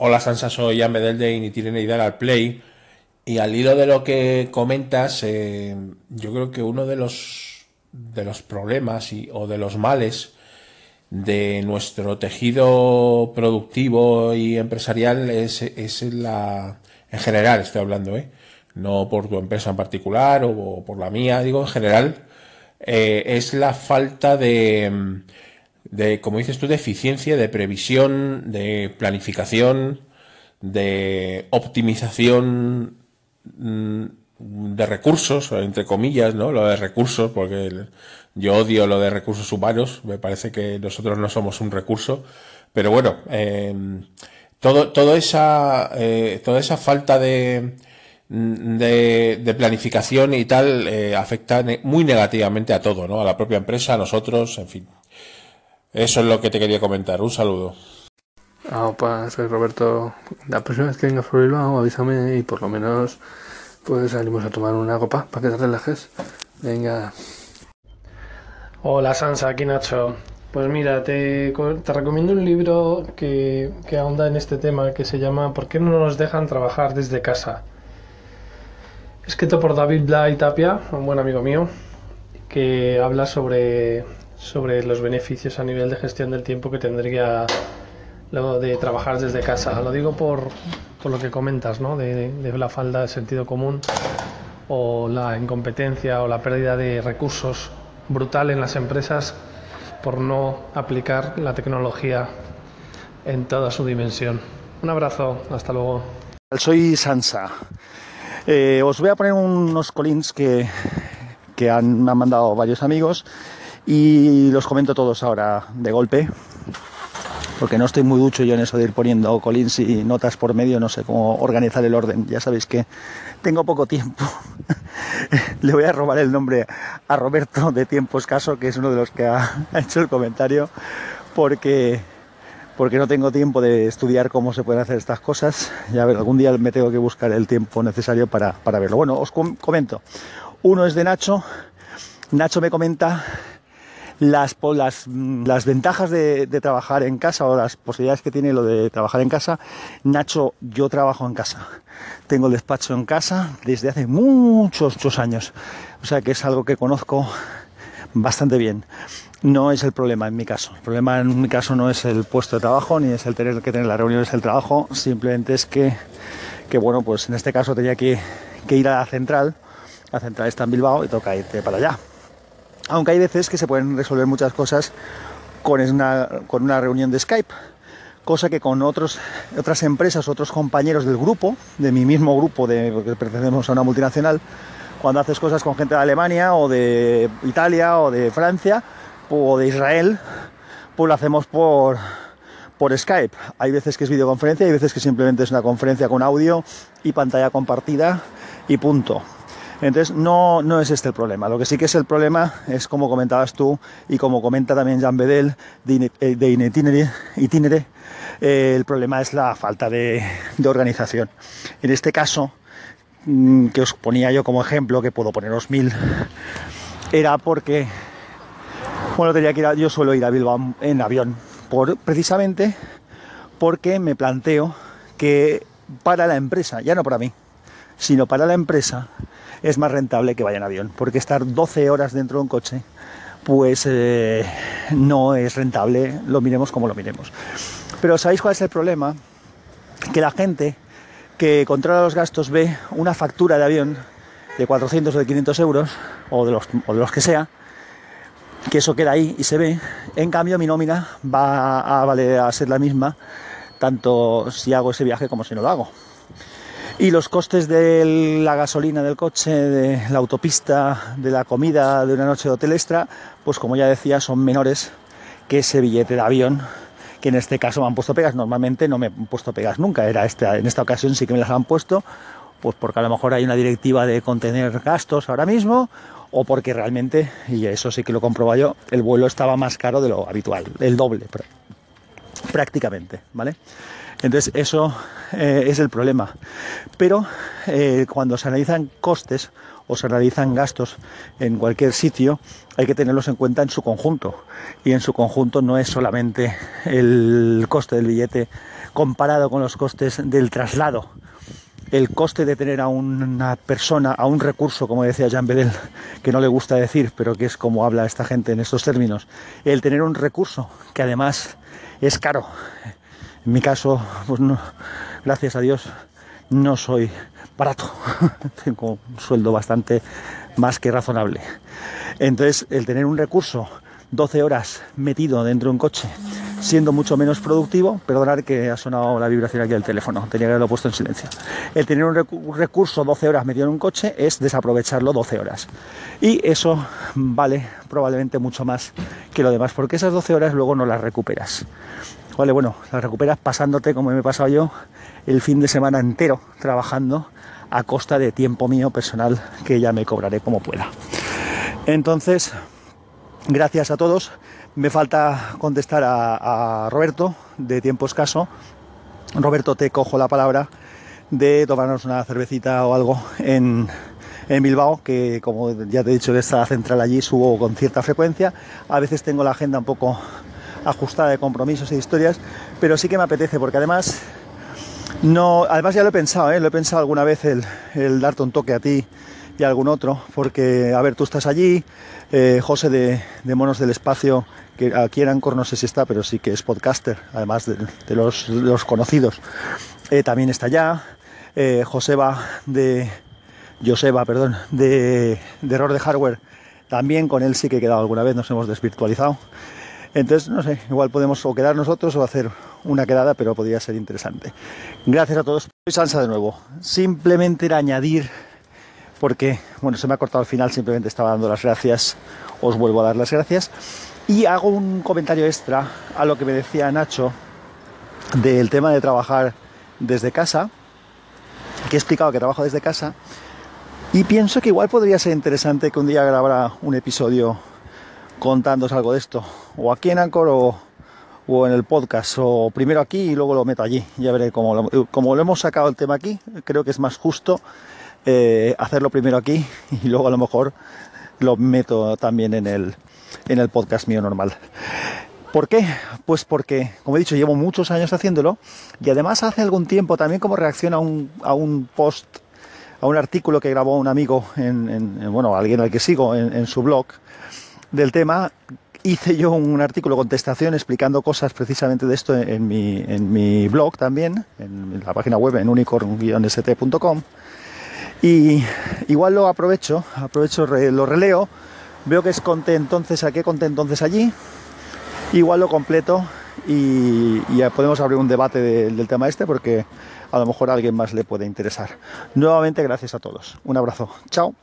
Hola Sansa, soy Jan Bedel de Itineridad al Play. Y al hilo de lo que comentas, eh, yo creo que uno de los, de los problemas y, o de los males de nuestro tejido productivo y empresarial es, es la, en general estoy hablando, ¿eh? no por tu empresa en particular o, por la mía, digo en general, eh, es la falta de, de, como dices tú, de eficiencia, de previsión, de planificación, de optimización mm, de recursos, entre comillas, ¿no? Lo de recursos, porque yo odio lo de recursos humanos, me parece que nosotros no somos un recurso, pero bueno, eh, todo, todo esa, eh, toda esa falta de, de, planificación y tal eh, afecta muy negativamente a todo, ¿no? A la propia empresa, a nosotros, en fin. Eso es lo que te quería comentar. Un saludo. Ah, opa, soy Roberto. La próxima vez que vengas por Bilbao, avísame y por lo menos pues salimos a tomar una copa para que te relajes. Venga. Hola Sansa, aquí Nacho. Pues mira, te, te recomiendo un libro que, que ahonda en este tema que se llama ¿Por qué no nos dejan trabajar desde casa? Escrito por David Blay Tapia, un buen amigo mío, que habla sobre sobre los beneficios a nivel de gestión del tiempo que tendría luego de trabajar desde casa. Lo digo por, por lo que comentas, ¿no? De, de, la falta de sentido común o la incompetencia o la pérdida de recursos brutal en las empresas por no aplicar la tecnología en toda su dimensión. Un abrazo, hasta luego. Soy Sansa. Eh, os voy a poner unos colins que, que han, me han mandado varios amigos y los comento todos ahora de golpe, porque no estoy muy ducho yo en eso de ir poniendo colins y notas por medio, no sé cómo organizar el orden. Ya sabéis que tengo poco tiempo. Le voy a robar el nombre a Roberto de Tiempo Escaso, que es uno de los que ha hecho el comentario, porque porque no tengo tiempo de estudiar cómo se pueden hacer estas cosas. Ya ver, algún día me tengo que buscar el tiempo necesario para, para verlo. Bueno, os comento. Uno es de Nacho. Nacho me comenta las, las, las ventajas de, trabajar en casa o las posibilidades que tiene lo de trabajar en casa. Nacho, yo trabajo en casa. Tengo el despacho en casa desde hace muchos, muchos años. O sea que es algo que conozco bastante bien. No es el problema en mi caso. El problema en mi caso no es el puesto de trabajo ni es el tener que tener las reuniones del trabajo. Simplemente es que, que bueno, pues en este caso tenía que, que ir a la central. La central está en Bilbao y toca irte para allá aunque hay veces que se pueden resolver muchas cosas con una, reunión de Skype, cosa que con otras empresas, otros compañeros del grupo, de mi mismo grupo, de, porque pertenecemos a una multinacional, cuando haces cosas con gente de Alemania o de Italia o de Francia o de Israel, pues lo hacemos por, por Skype. Hay veces que es videoconferencia, hay veces que simplemente es una conferencia con audio y pantalla compartida y punto. Entonces, no, no es este el problema. Lo que sí que es el problema es, como comentabas tú y como comenta también Jean Bedel de, eh, de Itinere, eh, el problema es la falta de, organización. En este caso, mm, que os ponía yo como ejemplo, que puedo poneros mil, era porque, bueno, tenía que ir yo suelo ir a Bilbao en avión, por, precisamente porque me planteo que para la empresa, ya no para mí, sino para la empresa, es más rentable que vaya en avión, porque estar 12 horas dentro de un coche, pues eh, no es rentable, lo miremos como lo miremos. Pero ¿sabéis cuál es el problema? Que la gente que controla los gastos ve una factura de avión de 400 o de 500 euros, o de los, o de los que sea, que eso queda ahí y se ve. En cambio, mi nómina va a, valer, a ser la misma, tanto si hago ese viaje como si no lo hago. Y los costes de la gasolina del coche, de la autopista, de la comida, de una noche de hotel extra, pues como ya decía, son menores que ese billete de avión, que en este caso me han puesto pegas. Normalmente no me han puesto pegas nunca, era este, en esta ocasión sí que me las han puesto, pues porque a lo mejor hay una directiva de contener gastos ahora mismo, o porque realmente, y eso sí que lo compruebo yo, el vuelo estaba más caro de lo habitual, el doble prácticamente, ¿vale? Entonces eso eh, es el problema. Pero eh, cuando se analizan costes o se realizan gastos en cualquier sitio, hay que tenerlos en cuenta en su conjunto. Y en su conjunto no es solamente el coste del billete comparado con los costes del traslado. El coste de tener a una persona, a un recurso, como decía Jean Bedel, que no le gusta decir, pero que es como habla esta gente en estos términos, el tener un recurso que además es caro. En mi caso, pues no, gracias a Dios, no soy barato. Tengo un sueldo bastante más que razonable. Entonces, el tener un recurso 12 horas metido dentro de un coche, siendo mucho menos productivo, perdonad que ha sonado la vibración aquí del teléfono, tenía que haberlo puesto en silencio. El tener un, recurso 12 horas metido en un coche es desaprovecharlo 12 horas. Y eso vale probablemente mucho más que lo demás, porque esas 12 horas luego no las recuperas. Vale, bueno, las recuperas pasándote, como me he pasado yo, el fin de semana entero trabajando a costa de tiempo mío personal que ya me cobraré como pueda. Entonces, gracias a todos. Me falta contestar a, Roberto, de tiempo escaso. Roberto, te cojo la palabra de tomarnos una cervecita o algo en, en Bilbao, que como ya te he dicho que está central allí, subo con cierta frecuencia. A veces tengo la agenda un poco ajustada de compromisos e historias, pero sí que me apetece porque además no, además ya lo he pensado, ¿eh? lo he pensado alguna vez el, el darte un toque a ti y algún otro, porque, a ver, tú estás allí, eh, José de, Monos del Espacio, que aquí en Ancor no sé si está, pero sí que es podcaster, además de, los, conocidos, eh, también está allá, eh, Joseba de, Joseba, perdón, de, de Error de Hardware, también con él sí que he quedado alguna vez, nos hemos desvirtualizado. Entonces, no sé, igual podemos o quedar nosotros o hacer una quedada, pero podría ser interesante. Gracias a todos. Soy Sansa de nuevo. Simplemente era añadir porque, bueno, se me ha cortado al final, simplemente estaba dando las gracias, os vuelvo a dar las gracias. Y hago un comentario extra a lo que me decía Nacho del tema de trabajar desde casa, que he explicado que trabajo desde casa, y pienso que igual podría ser interesante que un día grabara un episodio contándos algo de esto, o aquí en Anchor o, o en el podcast, o primero aquí y luego lo meto allí. Ya veré cómo lo, como lo hemos sacado el tema aquí, creo que es más justo eh, hacerlo primero aquí y luego a lo mejor lo meto también en el, en el podcast mío normal. ¿Por qué? Pues porque, como he dicho, llevo muchos años haciéndolo y además hace algún tiempo también como reacción a un, a un post, a un artículo que grabó un amigo, en, bueno, alguien al que sigo en, su blog del tema, hice yo un artículo contestación explicando cosas precisamente de esto en, mi, en mi blog también, en la página web en unicorn-st.com y igual lo aprovecho, aprovecho, lo releo, veo que es conté entonces, ¿a qué conté entonces allí? Igual lo completo y, ya podemos abrir un debate del tema este porque a lo mejor a alguien más le puede interesar. Nuevamente gracias a todos. Un abrazo. Chao.